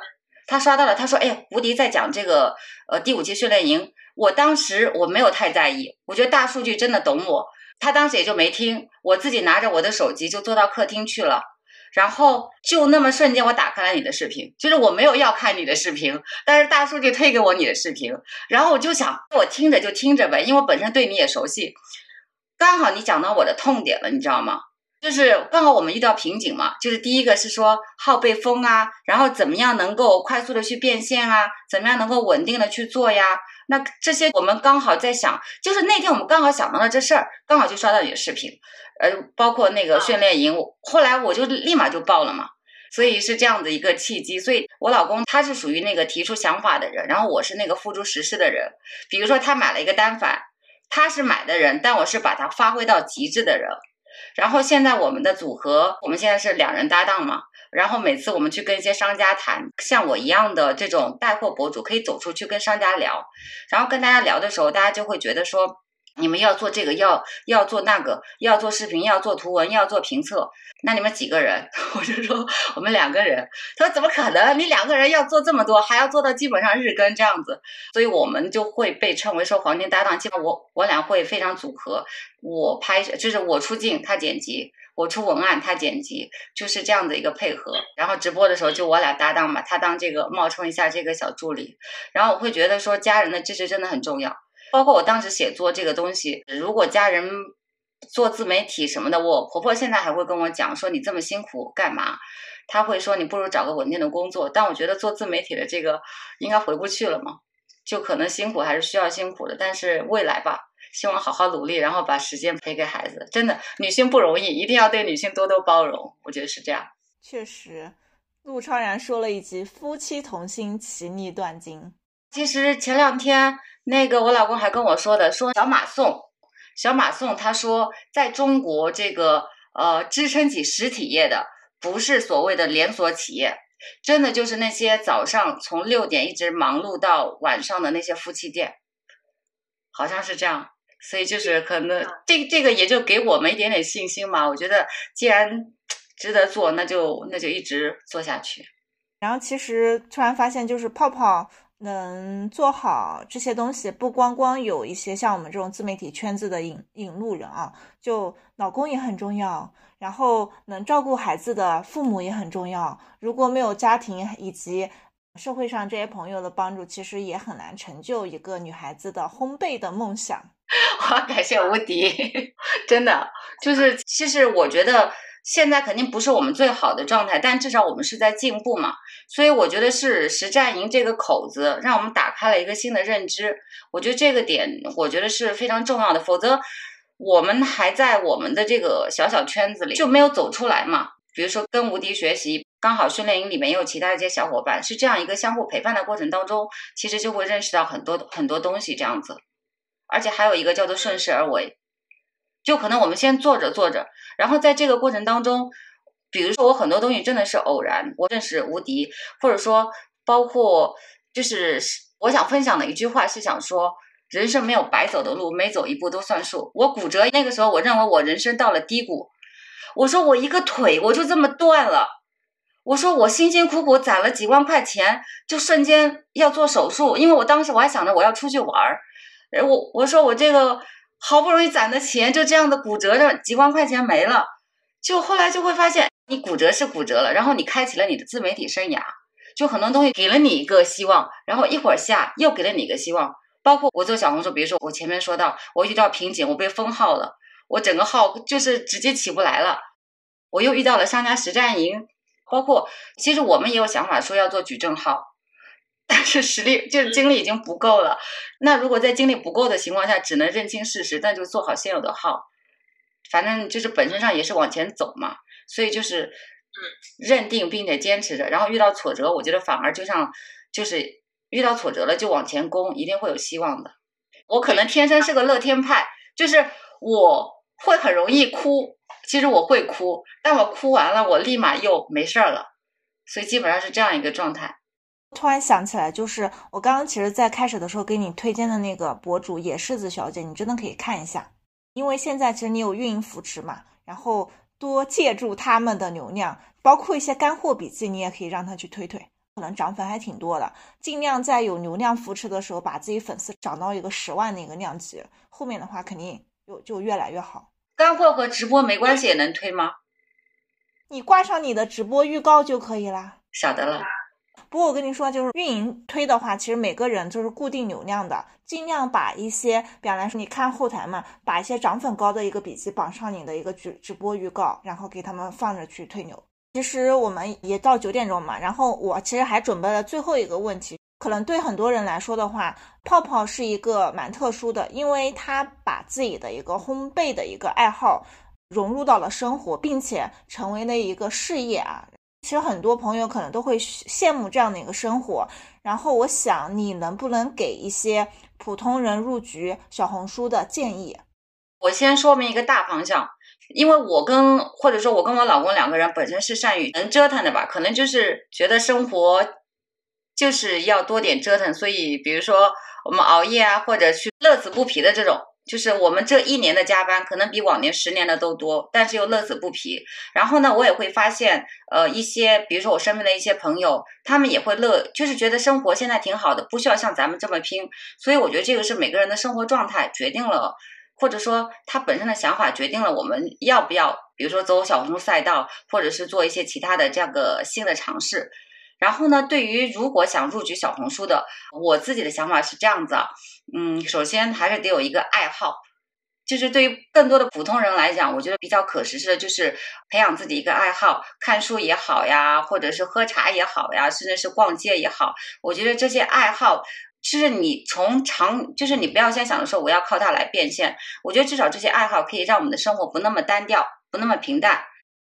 他刷到了，他说：“哎呀，吴迪在讲这个呃第五期训练营。”我当时我没有太在意，我觉得大数据真的懂我。他当时也就没听，我自己拿着我的手机就坐到客厅去了。然后就那么瞬间，我打开了你的视频，就是我没有要看你的视频，但是大数据推给我你的视频，然后我就想，我听着就听着呗，因为我本身对你也熟悉，刚好你讲到我的痛点了，你知道吗？就是刚好我们遇到瓶颈嘛，就是第一个是说号被封啊，然后怎么样能够快速的去变现啊，怎么样能够稳定的去做呀？那这些我们刚好在想，就是那天我们刚好想到了这事儿，刚好就刷到你的视频，呃，包括那个训练营，后来我就立马就报了嘛，所以是这样的一个契机。所以我老公他是属于那个提出想法的人，然后我是那个付诸实施的人。比如说他买了一个单反，他是买的人，但我是把它发挥到极致的人。然后现在我们的组合，我们现在是两人搭档嘛。然后每次我们去跟一些商家谈，像我一样的这种带货博主，可以走出去跟商家聊。然后跟大家聊的时候，大家就会觉得说。你们要做这个，要要做那个，要做视频，要做图文，要做评测。那你们几个人？我就说我们两个人。他说怎么可能？你两个人要做这么多，还要做到基本上日更这样子。所以我们就会被称为说黄金搭档。基本我我俩会非常组合。我拍就是我出镜，他剪辑；我出文案，他剪辑，就是这样的一个配合。然后直播的时候就我俩搭档嘛，他当这个冒充一下这个小助理。然后我会觉得说家人的支持真的很重要。包括我当时写作这个东西，如果家人做自媒体什么的，我婆婆现在还会跟我讲说你这么辛苦干嘛？她会说你不如找个稳定的工作。但我觉得做自媒体的这个应该回不去了嘛，就可能辛苦还是需要辛苦的，但是未来吧，希望好好努力，然后把时间陪给孩子。真的，女性不容易，一定要对女性多多包容。我觉得是这样。确实，陆超然说了一句“夫妻同心，其利断金”。其实前两天。那个我老公还跟我说的，说小马送，小马送，他说在中国这个呃支撑起实体业的，不是所谓的连锁企业，真的就是那些早上从六点一直忙碌到晚上的那些夫妻店，好像是这样，所以就是可能这这个也就给我们一点点信心嘛。我觉得既然值得做，那就那就一直做下去。然后其实突然发现，就是泡泡能做好这些东西，不光光有一些像我们这种自媒体圈子的引引路人啊，就老公也很重要，然后能照顾孩子的父母也很重要。如果没有家庭以及社会上这些朋友的帮助，其实也很难成就一个女孩子的烘焙的梦想。我要感谢无敌，真的就是，其实我觉得。现在肯定不是我们最好的状态，但至少我们是在进步嘛。所以我觉得是实战营这个口子，让我们打开了一个新的认知。我觉得这个点，我觉得是非常重要的。否则，我们还在我们的这个小小圈子里就没有走出来嘛。比如说跟无敌学习，刚好训练营里面也有其他一些小伙伴，是这样一个相互陪伴的过程当中，其实就会认识到很多很多东西这样子。而且还有一个叫做顺势而为。就可能我们先做着做着，然后在这个过程当中，比如说我很多东西真的是偶然，我认识无敌，或者说包括就是我想分享的一句话是想说，人生没有白走的路，每走一步都算数。我骨折那个时候，我认为我人生到了低谷，我说我一个腿我就这么断了，我说我辛辛苦苦攒了几万块钱，就瞬间要做手术，因为我当时我还想着我要出去玩儿，我我说我这个。好不容易攒的钱就这样的骨折着，几万块钱没了，就后来就会发现，你骨折是骨折了，然后你开启了你的自媒体生涯，就很多东西给了你一个希望，然后一会儿下又给了你一个希望，包括我做小红书，比如说我前面说到我遇到瓶颈，我被封号了，我整个号就是直接起不来了，我又遇到了商家实战营，包括其实我们也有想法说要做矩阵号。但是实力就是精力已经不够了。那如果在精力不够的情况下，只能认清事实，那就做好现有的号。反正就是本身上也是往前走嘛，所以就是认定并且坚持着。然后遇到挫折，我觉得反而就像就是遇到挫折了就往前攻，一定会有希望的。我可能天生是个乐天派，就是我会很容易哭。其实我会哭，但我哭完了，我立马又没事儿了。所以基本上是这样一个状态。突然想起来，就是我刚刚其实，在开始的时候给你推荐的那个博主野柿子小姐，你真的可以看一下。因为现在其实你有运营扶持嘛，然后多借助他们的流量，包括一些干货笔记，你也可以让他去推推，可能涨粉还挺多的。尽量在有流量扶持的时候，把自己粉丝涨到一个十万的一个量级，后面的话肯定就就越来越好。干货和直播没关系也能推吗？你挂上你的直播预告就可以啦。晓得了。不过我跟你说，就是运营推的话，其实每个人就是固定流量的，尽量把一些，比方来说，你看后台嘛，把一些涨粉高的一个笔记绑上你的一个直直播预告，然后给他们放着去推牛。其实我们也到九点钟嘛，然后我其实还准备了最后一个问题，可能对很多人来说的话，泡泡是一个蛮特殊的，因为他把自己的一个烘焙的一个爱好融入到了生活，并且成为了一个事业啊。其实很多朋友可能都会羡慕这样的一个生活，然后我想你能不能给一些普通人入局小红书的建议？我先说明一个大方向，因为我跟或者说我跟我老公两个人本身是善于能折腾的吧，可能就是觉得生活就是要多点折腾，所以比如说我们熬夜啊，或者去乐此不疲的这种。就是我们这一年的加班，可能比往年十年的都多，但是又乐此不疲。然后呢，我也会发现，呃，一些比如说我身边的一些朋友，他们也会乐，就是觉得生活现在挺好的，不需要像咱们这么拼。所以我觉得这个是每个人的生活状态决定了，或者说他本身的想法决定了我们要不要，比如说走小红书赛道，或者是做一些其他的这样个新的尝试。然后呢，对于如果想入局小红书的，我自己的想法是这样子啊，嗯，首先还是得有一个爱好，就是对于更多的普通人来讲，我觉得比较可实施的就是培养自己一个爱好，看书也好呀，或者是喝茶也好呀，甚至是逛街也好，我觉得这些爱好，就是你从长，就是你不要先想着说我要靠它来变现，我觉得至少这些爱好可以让我们的生活不那么单调，不那么平淡。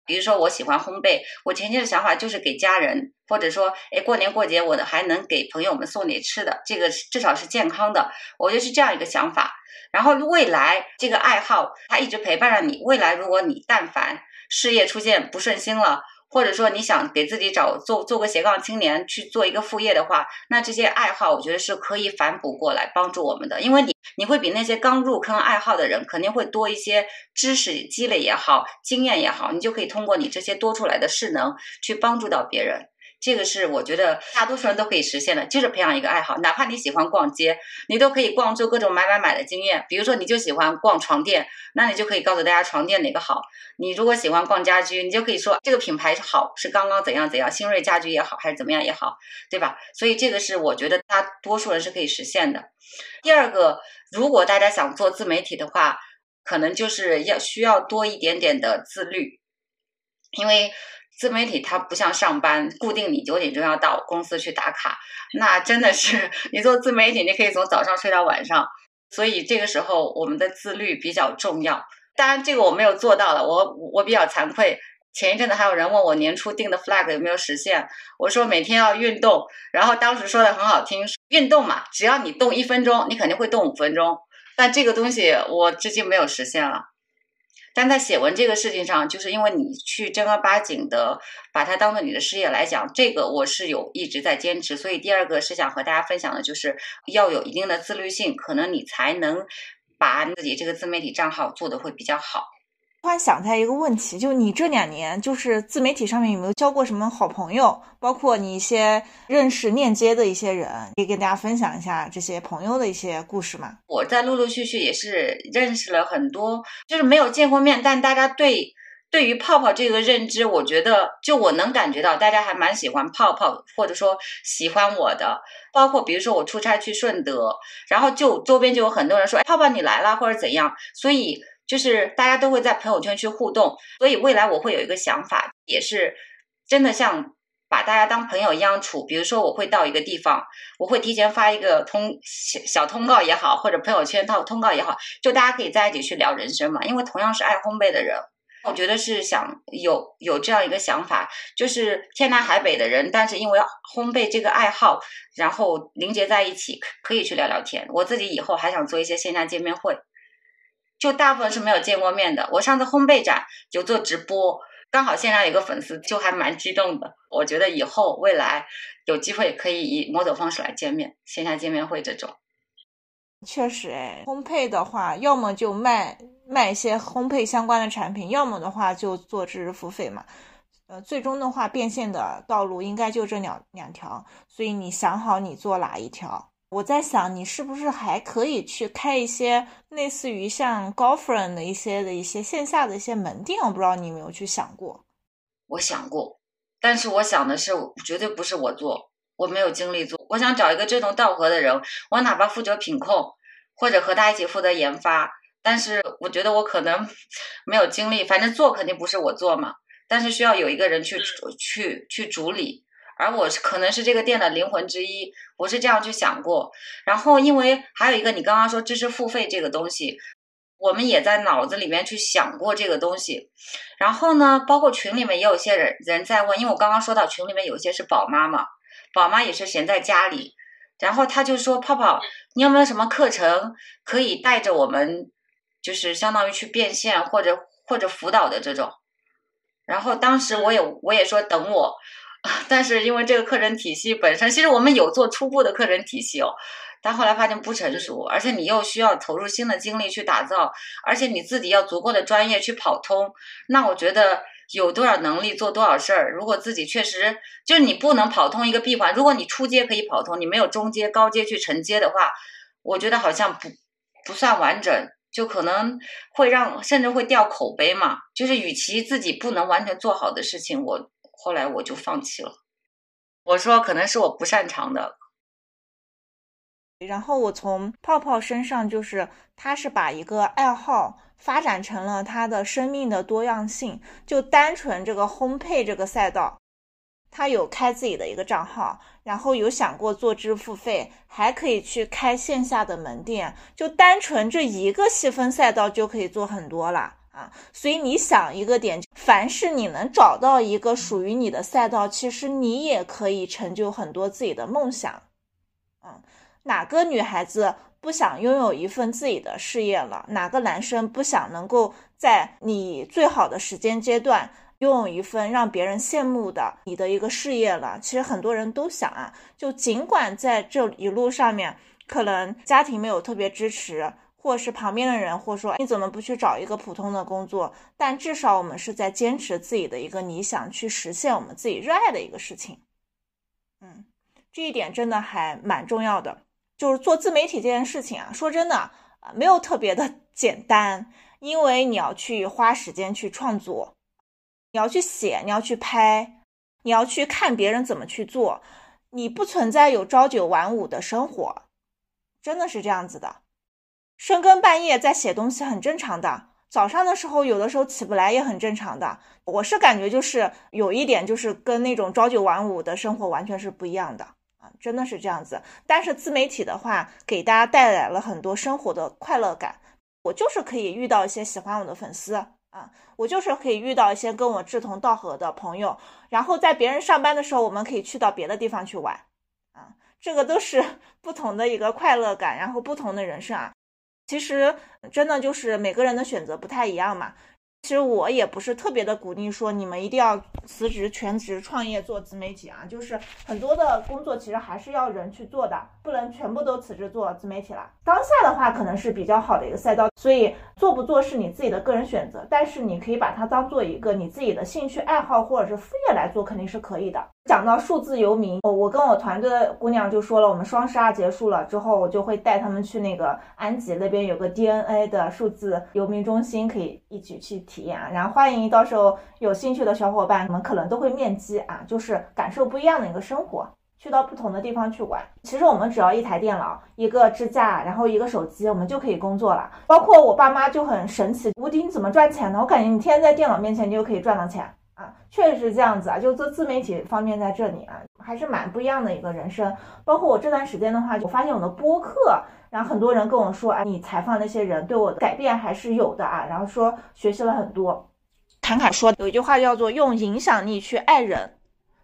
比如说，我喜欢烘焙，我前期的想法就是给家人，或者说，哎，过年过节我还能给朋友们送点吃的，这个至少是健康的，我觉得是这样一个想法。然后未来这个爱好，它一直陪伴着你。未来如果你但凡事业出现不顺心了，或者说你想给自己找做做个斜杠青年去做一个副业的话，那这些爱好我觉得是可以反哺过来帮助我们的，因为你你会比那些刚入坑爱好的人肯定会多一些知识积累也好，经验也好，你就可以通过你这些多出来的势能去帮助到别人。这个是我觉得大多数人都可以实现的，就是培养一个爱好，哪怕你喜欢逛街，你都可以逛出各种买买买的经验。比如说，你就喜欢逛床垫，那你就可以告诉大家床垫哪个好。你如果喜欢逛家居，你就可以说这个品牌是好，是刚刚怎样怎样，新锐家居也好，还是怎么样也好，对吧？所以这个是我觉得大多数人是可以实现的。第二个，如果大家想做自媒体的话，可能就是要需要多一点点的自律，因为。自媒体它不像上班，固定你九点钟要到公司去打卡，那真的是 你做自媒体，你可以从早上睡到晚上，所以这个时候我们的自律比较重要。当然这个我没有做到了，我我比较惭愧。前一阵子还有人问我年初定的 flag 有没有实现，我说每天要运动，然后当时说的很好听，运动嘛，只要你动一分钟，你肯定会动五分钟。但这个东西我至今没有实现了。但在写文这个事情上，就是因为你去正儿八经的把它当做你的事业来讲，这个我是有一直在坚持。所以第二个是想和大家分享的，就是要有一定的自律性，可能你才能把自己这个自媒体账号做的会比较好。突然想起来一个问题，就你这两年就是自媒体上面有没有交过什么好朋友？包括你一些认识链接的一些人，可以跟大家分享一下这些朋友的一些故事吗？我在陆陆续续也是认识了很多，就是没有见过面，但大家对对于泡泡这个认知，我觉得就我能感觉到大家还蛮喜欢泡泡，或者说喜欢我的。包括比如说我出差去顺德，然后就周边就有很多人说，哎，泡泡你来了或者怎样，所以。就是大家都会在朋友圈去互动，所以未来我会有一个想法，也是真的像把大家当朋友一样处。比如说，我会到一个地方，我会提前发一个通小小通告也好，或者朋友圈套通告也好，就大家可以在一起去聊人生嘛。因为同样是爱烘焙的人，我觉得是想有有这样一个想法，就是天南海北的人，但是因为烘焙这个爱好，然后凝结在一起，可以去聊聊天。我自己以后还想做一些线下见面会。就大部分是没有见过面的。我上次烘焙展就做直播，刚好线上有个粉丝，就还蛮激动的。我觉得以后未来有机会可以以某种方式来见面，线下见面会这种。确实，哎，烘焙的话，要么就卖卖一些烘焙相关的产品，要么的话就做知识付费嘛。呃，最终的话变现的道路应该就这两两条，所以你想好你做哪一条？我在想，你是不是还可以去开一些类似于像 Girlfriend 的一些的一些线下的一些门店？我不知道你有没有去想过。我想过，但是我想的是，绝对不是我做，我没有精力做。我想找一个志同道合的人，我哪怕负责品控，或者和他一起负责研发。但是我觉得我可能 没有精力，反正做肯定不是我做嘛。但是需要有一个人去去去主理。而我是可能是这个店的灵魂之一，我是这样去想过。然后，因为还有一个你刚刚说知识付费这个东西，我们也在脑子里面去想过这个东西。然后呢，包括群里面也有些人人在问，因为我刚刚说到群里面有些是宝妈嘛，宝妈也是闲在家里，然后他就说泡泡，你有没有什么课程可以带着我们，就是相当于去变现或者或者辅导的这种。然后当时我也我也说等我。但是因为这个课程体系本身，其实我们有做初步的课程体系哦，但后来发现不成熟，而且你又需要投入新的精力去打造，而且你自己要足够的专业去跑通。那我觉得有多少能力做多少事儿，如果自己确实就是你不能跑通一个闭环，如果你初阶可以跑通，你没有中阶、高阶去承接的话，我觉得好像不不算完整，就可能会让甚至会掉口碑嘛。就是与其自己不能完全做好的事情，我。后来我就放弃了，我说可能是我不擅长的。然后我从泡泡身上，就是他是把一个爱好发展成了他的生命的多样性。就单纯这个烘焙这个赛道，他有开自己的一个账号，然后有想过做支付费，还可以去开线下的门店。就单纯这一个细分赛道就可以做很多了。啊，所以你想一个点，凡是你能找到一个属于你的赛道，其实你也可以成就很多自己的梦想。嗯，哪个女孩子不想拥有一份自己的事业了？哪个男生不想能够在你最好的时间阶段拥有一份让别人羡慕的你的一个事业了。其实很多人都想啊，就尽管在这一路上面，可能家庭没有特别支持，或是旁边的人或说你怎么不去找一个普通的工作，但至少我们是在坚持自己的一个理想，去实现我们自己热爱的一个事情。嗯，这一点真的还蛮重要的。就是做自媒体这件事情啊，说真的啊，没有特别的 简单，因为你要去花时间去创作。你要去写，你要去拍，你要去看别人怎么去做，你不存在有朝九晚五的生活，真的是这样子的。深更半夜在写东西很正常的，早上的时候有的时候起不来也很正常的。我是感觉就是有一点就是跟那种朝九晚五的生活完全是不一样的啊，真的是这样子。但是自媒体的话，给大家带来了很多生活的快乐感，我就是可以遇到一些喜欢我的粉丝。啊，我就是可以遇到一些跟我志同道合的朋友，然后在别人上班的时候，我们可以去到别的地方去玩，啊，这个都是 不同的一个快乐感，然后不同的人生啊，其实真的就是每个人的选择不太一样嘛。其实我也不是特别的鼓励说你们一定要辞职全职创业做自媒体啊，就是很多的工作其实还是要人去做的，不能全部都辞职做自媒体了。当下的话可能是比较好的一个赛道，所以做不做是你自己的个人选择，但是你可以把它当做一个你自己的兴趣爱好或者是副业来做，肯定是可以的。讲到数字游民，我我跟我团队的姑娘就说了，我们双十二结束了之后，我就会带他们去那个安吉那边有个 DNA 的数字游民中心，可以一起去体验啊。然后欢迎到时候有兴趣的小伙伴，你们可能都会面基啊，就是感受不一样的一个生活，去到不同的地方去玩。其实我们只要一台电脑、一个支架，然后一个手机，我们就可以工作了。包括我爸妈就很神奇，吴迪你怎么赚钱呢？我感觉你天天在电脑面前，你就可以赚到钱。确实是这样子啊，就做自媒体方面在这里啊，还是蛮不一样的一个人生。包括我这段时间的话，我发现我的播客，然后很多人跟我说，啊，你采访那些人对我的改变还是有的啊，然后说学习了很多。侃侃说有一句话叫做用影响力去爱人，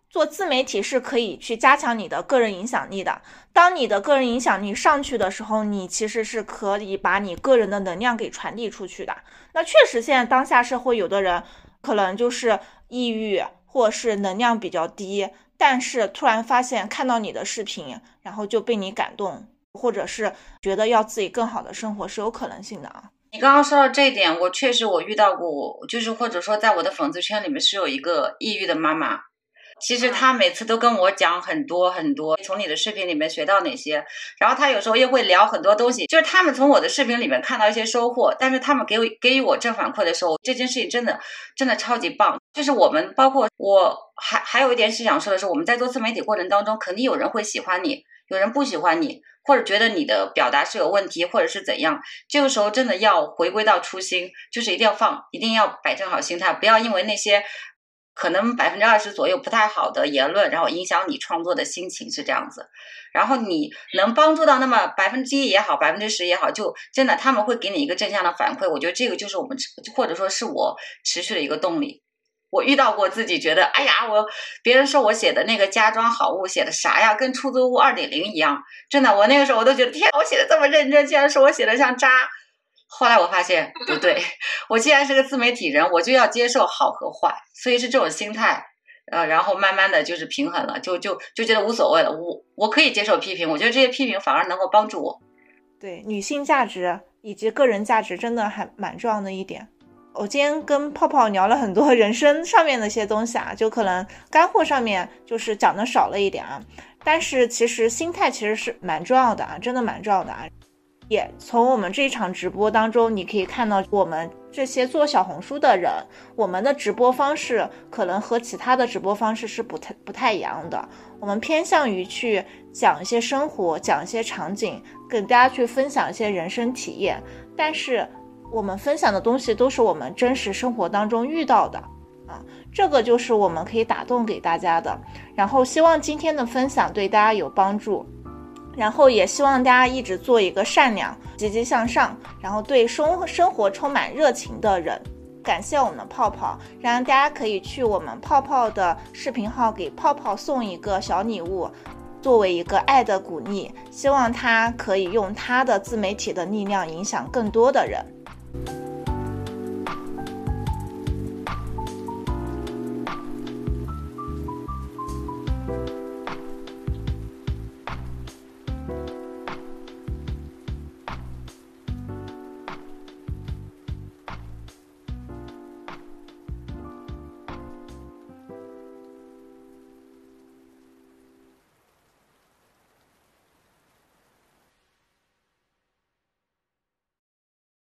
做自媒体是可以去加强你的个人影响力的。当你的个人影响力上去的时候，你其实是可以把你个人的能量给传递出去的。那确实，现在当下社会有的人可能就是。抑郁，或是能量比较低，但是突然发现看到你的视频，然后就被你感动，或者是觉得要自己更好的生活是有可能性的啊。你刚刚说到这一点，我确实我遇到过，就是或者说在我的粉丝圈里面是有一个抑郁的妈妈。其实他每次都跟我讲很多很多，从你的视频里面学到哪些，然后他有时候又会聊很多东西，就是他们从我的视频里面看到一些收获，但是他们给我给予我正反馈的时候，这件事情真的真的超级棒。就是我们包括我还还有一点是想说的是，我们在做自媒体过程当中，肯定有人会喜欢你，有人不喜欢你，或者觉得你的表达是有问题，或者是怎样。这个时候真的要回归到初心，就是一定要放，一定要摆正好心态，不要因为那些。可能百分之二十左右不太好的言论，然后影响你创作的心情是这样子。然后你能帮助到那么百分之一也好，百分之十也好，就真的他们会给你一个正向的反馈。我觉得这个就是我们或者说是我持续的一个动力。我遇到过自己觉得，哎呀，我别人说我写的那个家装好物写的啥呀，跟出租屋二点零一样。真的，我那个时候我都觉得，天，我写的这么认真，竟然说我写的像渣。后来我发现不对，我既然是个自媒体人，我就要接受好和坏，所以是这种心态，呃，然后慢慢的就是平衡了，就就就觉得无所谓了，我我可以接受批评，我觉得这些批评反而能够帮助我。对，女性价值以及个人价值真的还蛮重要的一点。我今天跟泡泡聊了很多人生上面的一些东西啊，就可能干货上面就是讲的少了一点啊，但是其实心态其实是蛮重要的啊，真的蛮重要的啊。也从我们这一场直播当中，你可以看到我们这些做小红书的人，我们的直播方式可能和其他的直播方式是不太不太一样的。我们偏向于去讲一些生活，讲一些场景，跟大家去分享一些人生体验。但是我们分享的东西都是我们真实生活当中遇到的啊，这个就是我们可以打动给大家的。然后希望今天的分享对大家有帮助。然后也希望大家一直做一个善良、积极向上，然后对生生活充满热情的人。感谢我们泡泡，然后大家可以去我们泡泡的视频号给泡泡送一个小礼物，作为一个爱的鼓励。希望他可以用他的自媒体的力量影响更多的人。